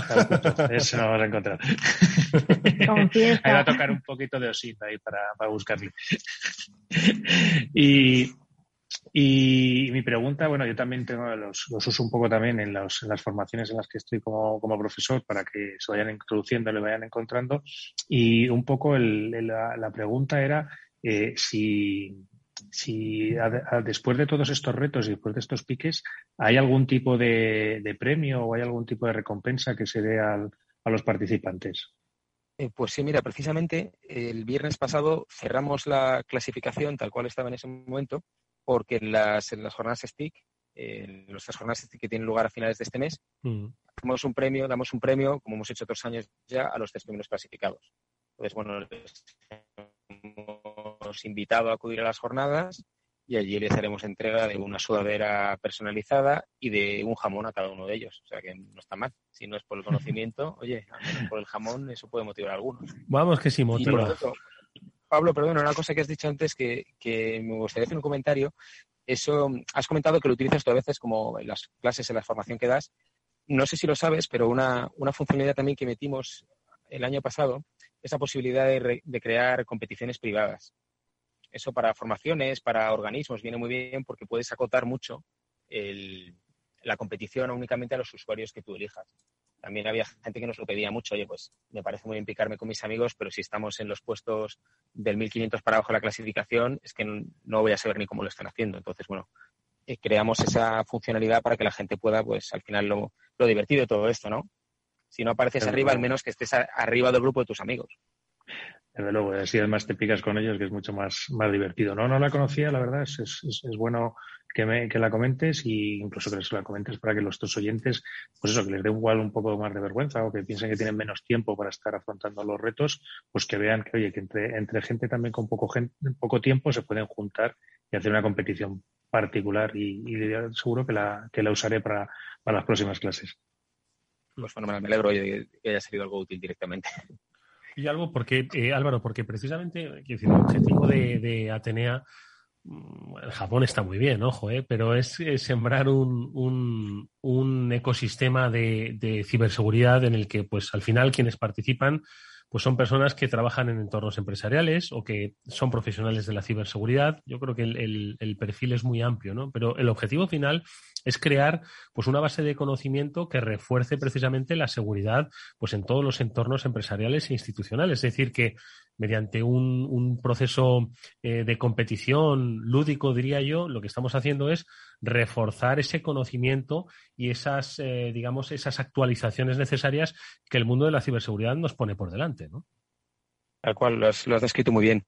eso no vas a encontrar. Ahí va a tocar un poquito de osita ahí para, para buscarle. y, y mi pregunta, bueno, yo también tengo los, uso un poco también en, los, las formaciones en las que estoy como, profesor para que se vayan introduciendo, le vayan encontrando. Y un poco el, la, la, pregunta era eh, si, si después de todos estos retos y después de estos piques, ¿hay algún tipo de, de premio o hay algún tipo de recompensa que se dé al, a los participantes? Eh, pues sí, mira, precisamente el viernes pasado cerramos la clasificación tal cual estaba en ese momento porque en las, en las jornadas STIC, en nuestras jornadas STIC que tienen lugar a finales de este mes, mm. hacemos un premio, damos un premio, como hemos hecho otros años ya, a los tres primeros clasificados. Entonces, bueno, les hemos invitado a acudir a las jornadas y allí les haremos entrega de una sudadera personalizada y de un jamón a cada uno de ellos. O sea que no está mal. Si no es por el conocimiento, oye, por el jamón eso puede motivar a algunos. Vamos que sí, motiva. Pablo, perdón, una cosa que has dicho antes que, me gustaría hacer un comentario. Eso, has comentado que lo utilizas tú a veces como en las clases, en la formación que das. No sé si lo sabes, pero una, funcionalidad también que metimos el año pasado es la posibilidad de, crear competiciones privadas. Eso para formaciones, para organismos, viene muy bien porque puedes acotar mucho la competición únicamente a los usuarios que tú elijas también había gente que nos lo pedía mucho, oye, pues me parece muy bien picarme con mis amigos, pero si estamos en los puestos del 1500 para abajo de la clasificación, es que no voy a saber ni cómo lo están haciendo. Entonces, bueno, eh, creamos esa funcionalidad para que la gente pueda, pues al final, lo, lo divertido de todo esto, ¿no? Si no apareces arriba, al menos que estés arriba del grupo de tus amigos. Desde luego, así además te picas con ellos, que es mucho más, más divertido. No, no la conocía, la verdad, es, es, es bueno que, me, que la comentes y incluso que la comentes para que los dos oyentes, pues eso, que les dé igual un poco más de vergüenza o que piensen que tienen menos tiempo para estar afrontando los retos, pues que vean que, oye, que entre, entre gente también con poco, gente, poco tiempo se pueden juntar y hacer una competición particular y, y seguro que la, que la usaré para, para las próximas clases. Pues bueno, me alegro que haya salido algo útil directamente. Y algo porque, eh, Álvaro, porque precisamente decir, el objetivo de, Atenea Mm, el Japón está muy bien, ojo, ¿eh? pero es, sembrar un, un, un ecosistema de, de, ciberseguridad en el que, pues, al final quienes participan pues son personas que trabajan en entornos empresariales o que son profesionales de la ciberseguridad. Yo creo que el, el, perfil es muy amplio, ¿no? Pero el objetivo final es crear pues una base de conocimiento que refuerce precisamente la seguridad pues en todos los entornos empresariales e institucionales. Es decir, que mediante un, un proceso eh, de competición lúdico, diría yo, lo que estamos haciendo es reforzar ese conocimiento y esas, eh, digamos, esas actualizaciones necesarias que el mundo de la ciberseguridad nos pone por delante, ¿no? Tal cual, lo has, descrito muy bien.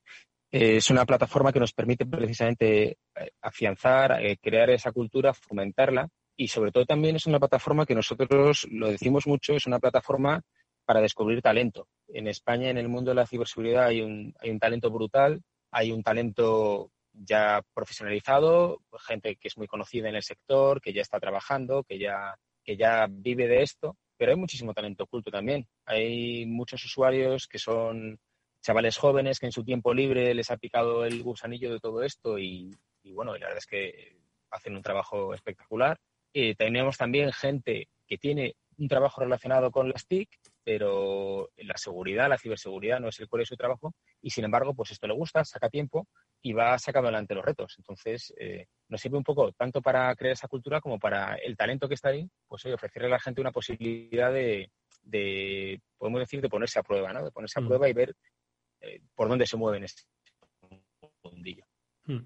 Eh, es una plataforma que nos permite precisamente afianzar, crear esa cultura, fomentarla y sobre todo también es una plataforma que nosotros lo decimos mucho, es una plataforma para descubrir talento. En España, en el mundo de la ciberseguridad, hay un, hay un talento brutal, hay un talento ya profesionalizado, gente que es muy conocida en el sector, que ya está trabajando, que ya, que ya vive de esto, pero hay muchísimo talento oculto también. Hay muchos usuarios que son chavales jóvenes que en su tiempo libre les ha picado el gusanillo de todo esto y, y bueno, la verdad es que hacen un trabajo espectacular. Eh, tenemos también gente que tiene un trabajo relacionado con las TIC, pero la seguridad, la ciberseguridad no es el core de su trabajo y sin embargo, pues esto le gusta, saca tiempo y va sacando adelante los retos. Entonces, eh, nos sirve un poco tanto para crear esa cultura como para el talento que está ahí, pues ofrecerle a la gente una posibilidad de, podemos decir, de ponerse a prueba, ¿no? De ponerse a mm. prueba y ver eh, por dónde se mueven este mundillo. Mm.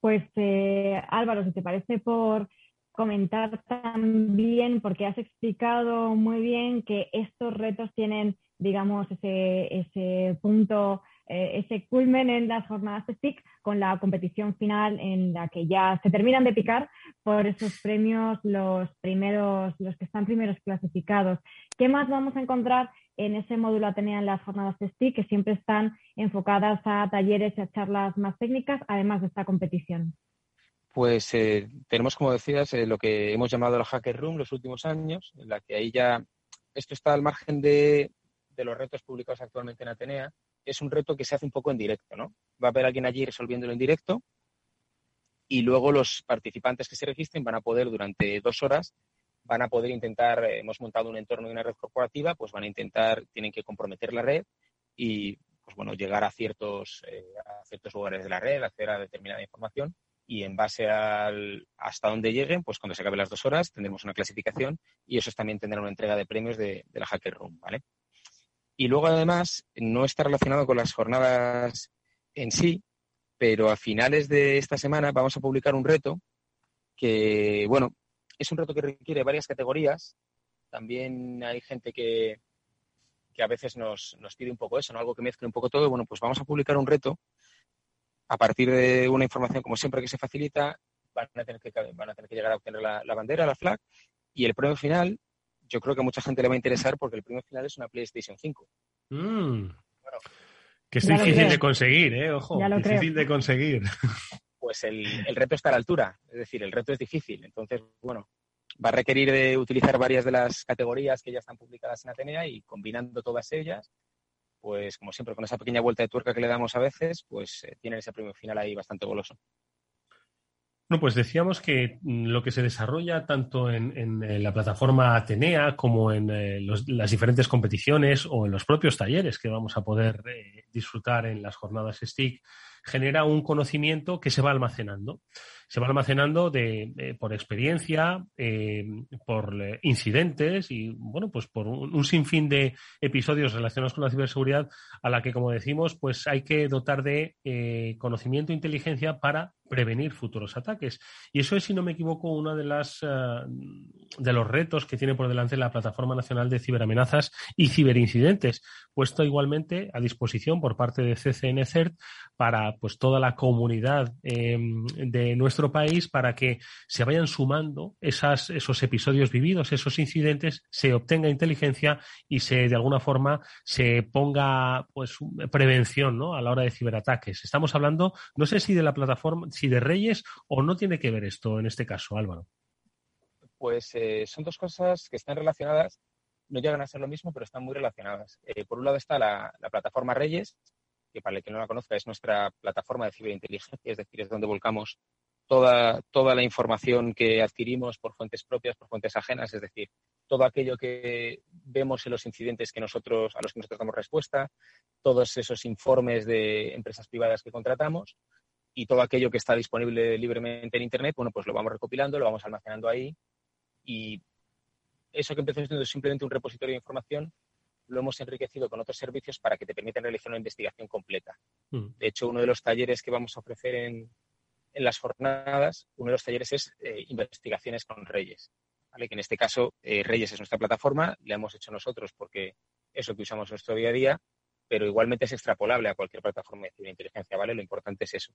Pues eh, Álvaro, si te parece por comentar también, porque has explicado muy bien que estos retos tienen, digamos, ese, ese punto, eh, ese culmen en las jornadas de STIC con la competición final en la que ya se terminan de picar por esos premios los primeros, los que están primeros clasificados. ¿Qué más vamos a encontrar en ese módulo Atenea en las jornadas de STIC, que siempre están enfocadas a talleres y a charlas más técnicas, además de esta competición? Pues eh, tenemos, como decías, eh, lo que hemos llamado la Hacker Room los últimos años, en la que ahí ya esto está al margen de, los retos publicados actualmente en Atenea. Es un reto que se hace un poco en directo, ¿no? Va a haber alguien allí resolviéndolo en directo y luego los participantes que se registren van a poder durante dos horas van a poder intentar, eh, hemos montado un entorno de una red corporativa, pues van a intentar, tienen que comprometer la red y pues bueno, llegar a ciertos, a ciertos lugares de la red, acceder a determinada información y en base al hasta dónde lleguen, pues cuando se acaben las dos horas tendremos una clasificación y eso es también tendrá una entrega de premios de, la Hacker Room, ¿vale? Y luego además no está relacionado con las jornadas en sí, pero a finales de esta semana vamos a publicar un reto que, bueno, es un reto que requiere varias categorías. También hay gente que, que a veces nos, nos pide un poco eso, ¿no? Algo que mezcle un poco todo. Bueno, pues vamos a publicar un reto a partir de una información, como siempre, que se facilita, van a tener que, van a tener que llegar a obtener la, bandera, la flag, y el premio final, yo creo que a mucha gente le va a interesar porque el premio final es una PlayStation 5. Mm. que es difícil de conseguir, ¿eh? Ojo, difícil de conseguir. Pues el, reto está a la altura, es decir, el reto es difícil. Entonces, bueno, va a requerir de utilizar varias de las categorías que ya están publicadas en Atenea y combinando todas ellas, pues como siempre con esa pequeña vuelta de tuerca que le damos a veces, pues eh, tienen ese premio final ahí bastante goloso. Bueno, pues decíamos que mm, lo que se desarrolla tanto en, eh, la plataforma Atenea como en eh, las diferentes competiciones o en los propios talleres que vamos a poder disfrutar en las jornadas STIC genera un conocimiento que se va almacenando se va almacenando de, por experiencia, eh, por eh, incidentes y, bueno, pues por un, sinfín de episodios relacionados con la ciberseguridad a la que, como decimos, pues hay que dotar de eh, conocimiento e inteligencia para prevenir futuros ataques. Y eso es, si no me equivoco, uno de las de los retos que tiene por delante la Plataforma Nacional de Ciberamenazas y Ciberincidentes, puesto igualmente a disposición por parte de CCN CERT para pues toda la comunidad de nuestro país para que se vayan sumando esos episodios vividos, esos incidentes, se obtenga inteligencia y se de alguna forma se ponga pues prevención ¿no? a la hora de ciberataques. Estamos hablando, no sé si de la plataforma, si de Reyes o no tiene que ver esto en este caso, Álvaro. Pues eh, son dos cosas que están relacionadas, no llegan a ser lo mismo, pero están muy relacionadas. Eh, por un lado está la plataforma Reyes, que para el que no la conozca es nuestra plataforma de ciberinteligencia, es decir, es donde volcamos toda, toda la información que adquirimos por fuentes propias, por fuentes ajenas, es decir, todo aquello que vemos en los incidentes que nosotros, a los que nosotros damos respuesta, todos esos informes de empresas privadas que contratamos y todo aquello que está disponible libremente en Internet, bueno, pues lo vamos recopilando, lo vamos almacenando ahí y eso que empezó siendo simplemente un repositorio de información, lo hemos enriquecido con otros servicios para que te permitan realizar una investigación completa. Mm. De hecho, uno de los talleres que vamos a ofrecer en, en las jornadas, uno de los talleres es eh, investigaciones con Reyes. ¿vale? Que en este caso, eh, Reyes es nuestra plataforma, la hemos hecho nosotros porque es lo que usamos en nuestro día a día, pero igualmente es extrapolable a cualquier plataforma de ciberinteligencia, ¿vale? Lo importante es eso.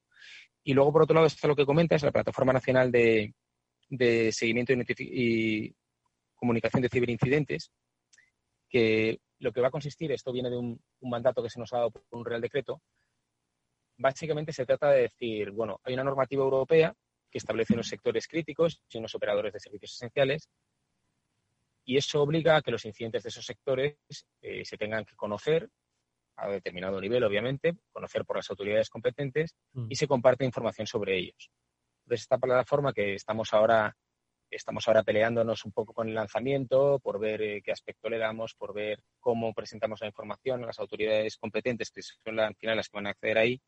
Y luego, por otro lado, está lo que comenta, es la Plataforma Nacional de, Seguimiento y, Comunicación de Ciberincidentes, que lo que va a consistir, esto viene de un mandato que se nos ha dado por un Real Decreto, básicamente se trata de decir, bueno, hay una normativa europea que establece unos sectores críticos y unos operadores de servicios esenciales y eso obliga a que los incidentes de esos sectores eh, se tengan que conocer a determinado nivel, obviamente, conocer por las autoridades competentes Mm. y se comparte información sobre ellos. Entonces, esta plataforma que estamos ahora, estamos ahora peleándonos un poco con el lanzamiento, por ver eh, qué aspecto le damos, por ver cómo presentamos la información a las autoridades competentes, que son la- al final las que van a acceder ahí.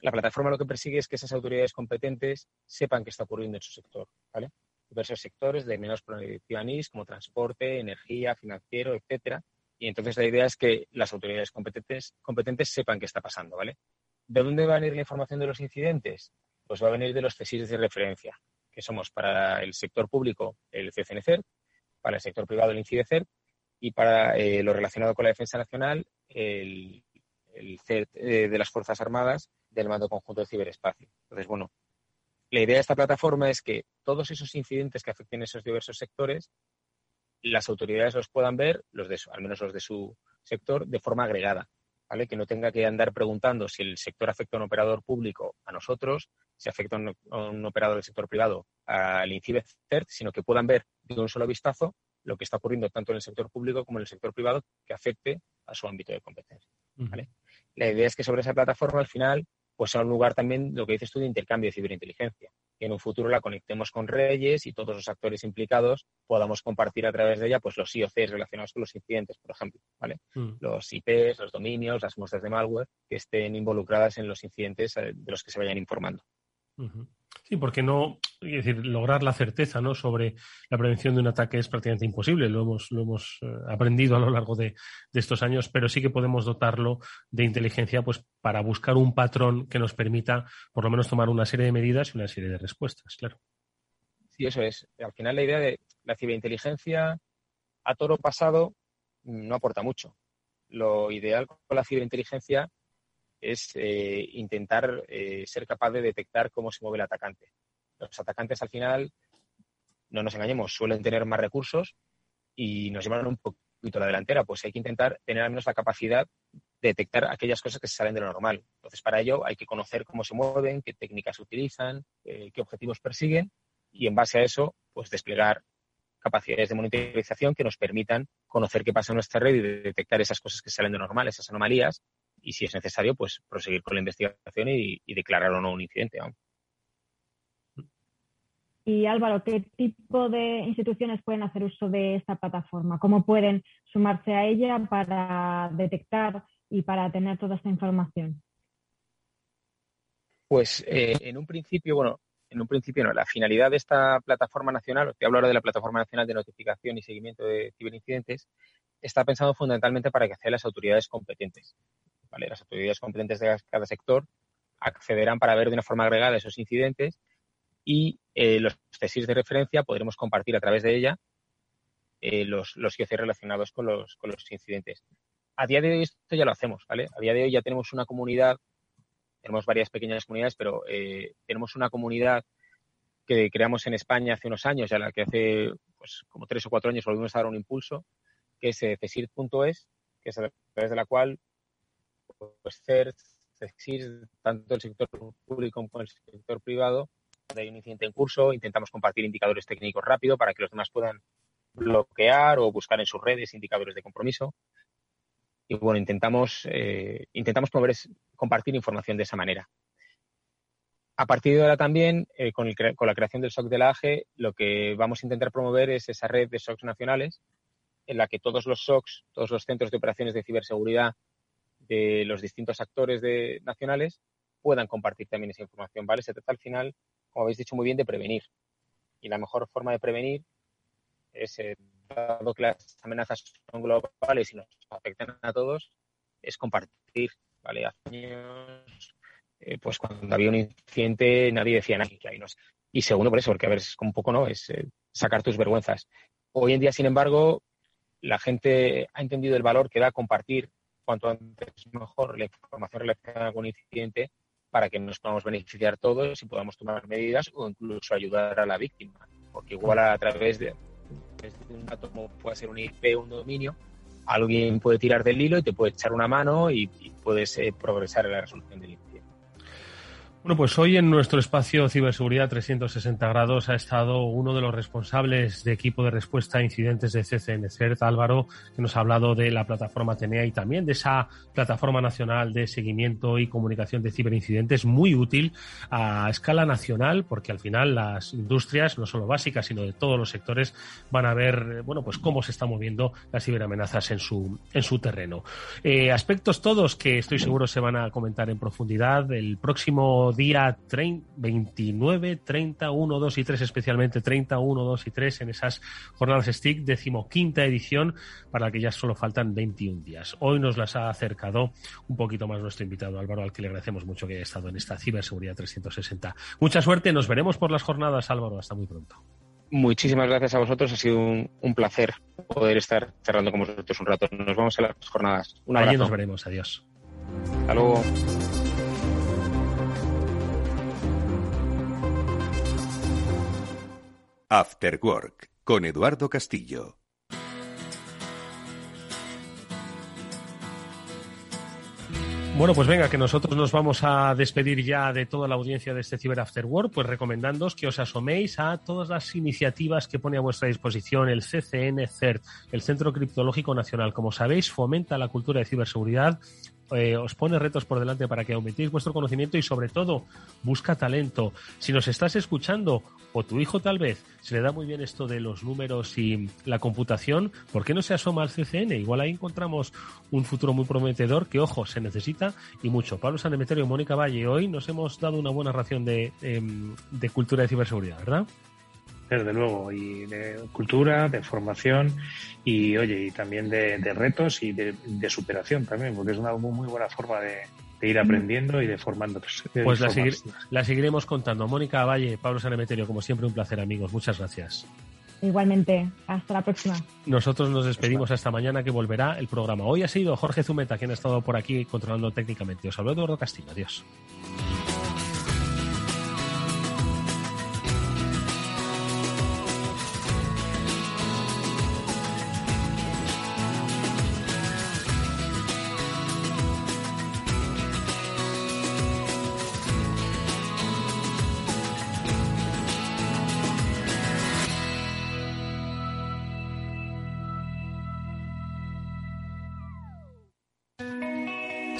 La plataforma lo que persigue es que esas autoridades competentes sepan qué está ocurriendo en su sector, ¿vale? Diversos sectores de menos NIS, como transporte, energía, financiero, etcétera. Y entonces la idea es que las autoridades competentes, competentes sepan qué está pasando, ¿vale? ¿De dónde va a venir la información de los incidentes? Pues va a venir de los CSIS de referencia, que somos para el sector público el CCNCER, para el sector privado el INCIDECER y para eh, lo relacionado con la defensa nacional el, el CERT eh, de las Fuerzas Armadas del Mando Conjunto de Ciberespacio. Entonces, bueno, la idea de esta plataforma es que todos esos incidentes que afecten esos diversos sectores, las autoridades los puedan ver, los de al menos los de su sector, de forma agregada. ¿vale? Que no tenga que andar preguntando si el sector afecta a un operador público a nosotros, si afecta a un, a un operador del sector privado al INCIBE CERT, sino que puedan ver de un solo vistazo lo que está ocurriendo tanto en el sector público como en el sector privado que afecte a su ámbito de competencia. ¿vale? La idea es que sobre esa plataforma al final pues sea un lugar también, lo que dices tú, de intercambio de ciberinteligencia. Que en un futuro la conectemos con Reyes y todos los actores implicados podamos compartir a través de ella pues los IOCs relacionados con los incidentes, por ejemplo, ¿vale? Mm. Los IPs, los dominios, las muestras de malware que estén involucradas en los incidentes eh, de los que se vayan informando. Sí, porque no, es decir, lograr la certeza ¿no? sobre la prevención de un ataque es prácticamente imposible. Lo hemos, lo hemos eh, aprendido a lo largo de, de estos años, pero sí que podemos dotarlo de inteligencia pues, para buscar un patrón que nos permita, por lo menos, tomar una serie de medidas y una serie de respuestas, claro. Sí, eso es. Al final la idea de la ciberinteligencia a toro pasado no aporta mucho. Lo ideal con la ciberinteligencia es eh, intentar eh, ser capaz de detectar cómo se mueve el atacante. Los atacantes al final, no nos engañemos, suelen tener más recursos y nos llevan un poquito a la delantera. Pues hay que intentar tener al menos la capacidad de detectar aquellas cosas que se salen de lo normal. Entonces, para ello hay que conocer cómo se mueven, qué técnicas utilizan, eh, qué objetivos persiguen y en base a eso, pues desplegar capacidades de monitorización que nos permitan conocer qué pasa en nuestra red y detectar esas cosas que salen de normal, esas anomalías, y si es necesario, pues proseguir con la investigación y, y declarar o no un incidente. vamos. Y Álvaro, ¿qué tipo de instituciones pueden hacer uso de esta plataforma? ¿Cómo pueden sumarse a ella para detectar y para tener toda esta información? Pues eh, en un principio, bueno, en un principio no. La finalidad de esta plataforma nacional, te hablo ahora de la Plataforma Nacional de Notificación y Seguimiento de Ciberincidentes, está pensado fundamentalmente para que accedan las autoridades competentes. Las autoridades competentes de cada sector accederán para ver de una forma agregada esos incidentes y eh, los tesis de referencia podremos compartir a través de ella eh, los, los IOC relacionados con los, con los incidentes. A día de hoy esto ya lo hacemos, ¿vale? A día de hoy ya tenemos una comunidad, tenemos varias pequeñas comunidades, pero eh, tenemos una comunidad que creamos en España hace unos años, ya la que hace pues como tres o cuatro años volvimos a dar un impulso, que es CESIR.es, que es a través de la cual pues CERT, CESIR, tanto el sector público como el sector privado, hay un incidente en curso, intentamos compartir indicadores técnicos rápido para que los demás puedan bloquear o buscar en sus redes indicadores de compromiso. Y bueno, intentamos, eh, intentamos compartir información de esa manera. A partir de ahora también, eh, con, con la creación del SOC de la AGE, lo que vamos a intentar promover es esa red de SOCs nacionales en la que todos los SOCs, todos los centros de operaciones de ciberseguridad de los distintos actores nacionales puedan compartir también esa información, ¿vale? Se trata al final, como habéis dicho muy bien, de prevenir. Y la mejor forma de prevenir es, eh, dado que las amenazas son globales y nos afectan a todos, es compartir, ¿vale? Hace años, eh, pues cuando había un incidente nadie decía nada. ahí no. Y segundo por eso, porque a ver, es un poco, ¿no? Es eh, sacar tus vergüenzas. Hoy en día, sin embargo, la gente ha entendido el valor que da compartir cuanto antes mejor la información relacionada con un incidente para que nos podamos beneficiar todos y podamos tomar medidas o incluso ayudar a la víctima. Porque igual a través de, desde un dato como puede ser un IP o un dominio, alguien puede tirar del hilo y te puede echar una mano y, y puedes eh, progresar en la resolución del incidente. Bueno, pues hoy en nuestro espacio Ciberseguridad 360 grados ha estado uno de los responsables de equipo de respuesta a incidentes de CCN CERT, Álvaro, que nos ha hablado de la plataforma TENEA y también de esa plataforma nacional de seguimiento y comunicación de ciberincidentes muy útil a escala nacional, porque al final las industrias, no solo básicas, sino de todos los sectores, van a ver, bueno, pues cómo se están moviendo las ciberamenazas en su, en su terreno. Eh, aspectos todos que estoy seguro se van a comentar en profundidad el próximo día 29, 30, 1, 2 y 3, especialmente 30, 1, 2 y 3 en esas jornadas STIC, decimoquinta edición, para la que ya solo faltan 21 días. Hoy nos las ha acercado un poquito más nuestro invitado Álvaro, al que le agradecemos mucho que haya estado en esta Ciberseguridad 360. Mucha suerte, nos veremos por las jornadas, Álvaro, hasta muy pronto. Muchísimas gracias a vosotros, ha sido un, placer poder estar cerrando con vosotros un rato. Nos vemos en las jornadas. Un abrazo. Allí nos veremos, adiós. Hasta luego. After Work con Eduardo Castillo. Bueno, pues venga, que nosotros nos vamos a despedir ya de toda la audiencia de este Cyber After Work, pues recomendándoos que os asoméis a todas las iniciativas que pone a vuestra disposición el CCN CERT, el Centro Criptológico Nacional. Como sabéis, fomenta la cultura de ciberseguridad, eh, os pone retos por delante para que aumentéis vuestro conocimiento y sobre todo busca talento. Si nos estás escuchando o tu hijo tal vez se le da muy bien esto de los números y la computación, ¿por qué no se asoma al CCN? Igual ahí encontramos un futuro muy prometedor que, ojo, se necesita y mucho. Pablo Sanemeterio y Mónica Valle, hoy nos hemos dado una buena ración de, em, de cultura de ciberseguridad, ¿verdad? Desde luego, y de cultura, de formación y, oye, y también de, retos y de, superación también, porque es una muy, buena forma de, ir aprendiendo y de formando. pues la, la, seguiremos contando. Mónica Valle, Pablo Sanemeterio, como siempre, un placer, amigos. Muchas gracias. Igualmente, hasta la próxima. Nosotros nos despedimos hasta mañana que volverá el programa. Hoy ha sido Jorge Zumeta quien ha estado por aquí controlando técnicamente. Os habló Eduardo Castillo. Adiós.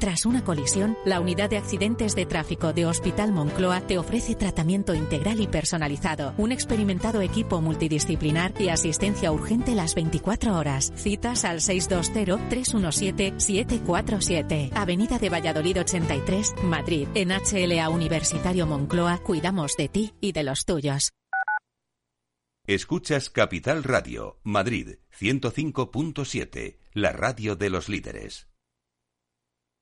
Tras una colisión, la Unidad de Accidentes de Tráfico de Hospital Moncloa te ofrece tratamiento integral y personalizado, un experimentado equipo multidisciplinar y asistencia urgente las 24 horas. Citas al 620-317-747. Avenida de Valladolid 83, Madrid. En HLA Universitario Moncloa cuidamos de ti y de los tuyos. Escuchas Capital Radio, Madrid 105.7, la radio de los líderes.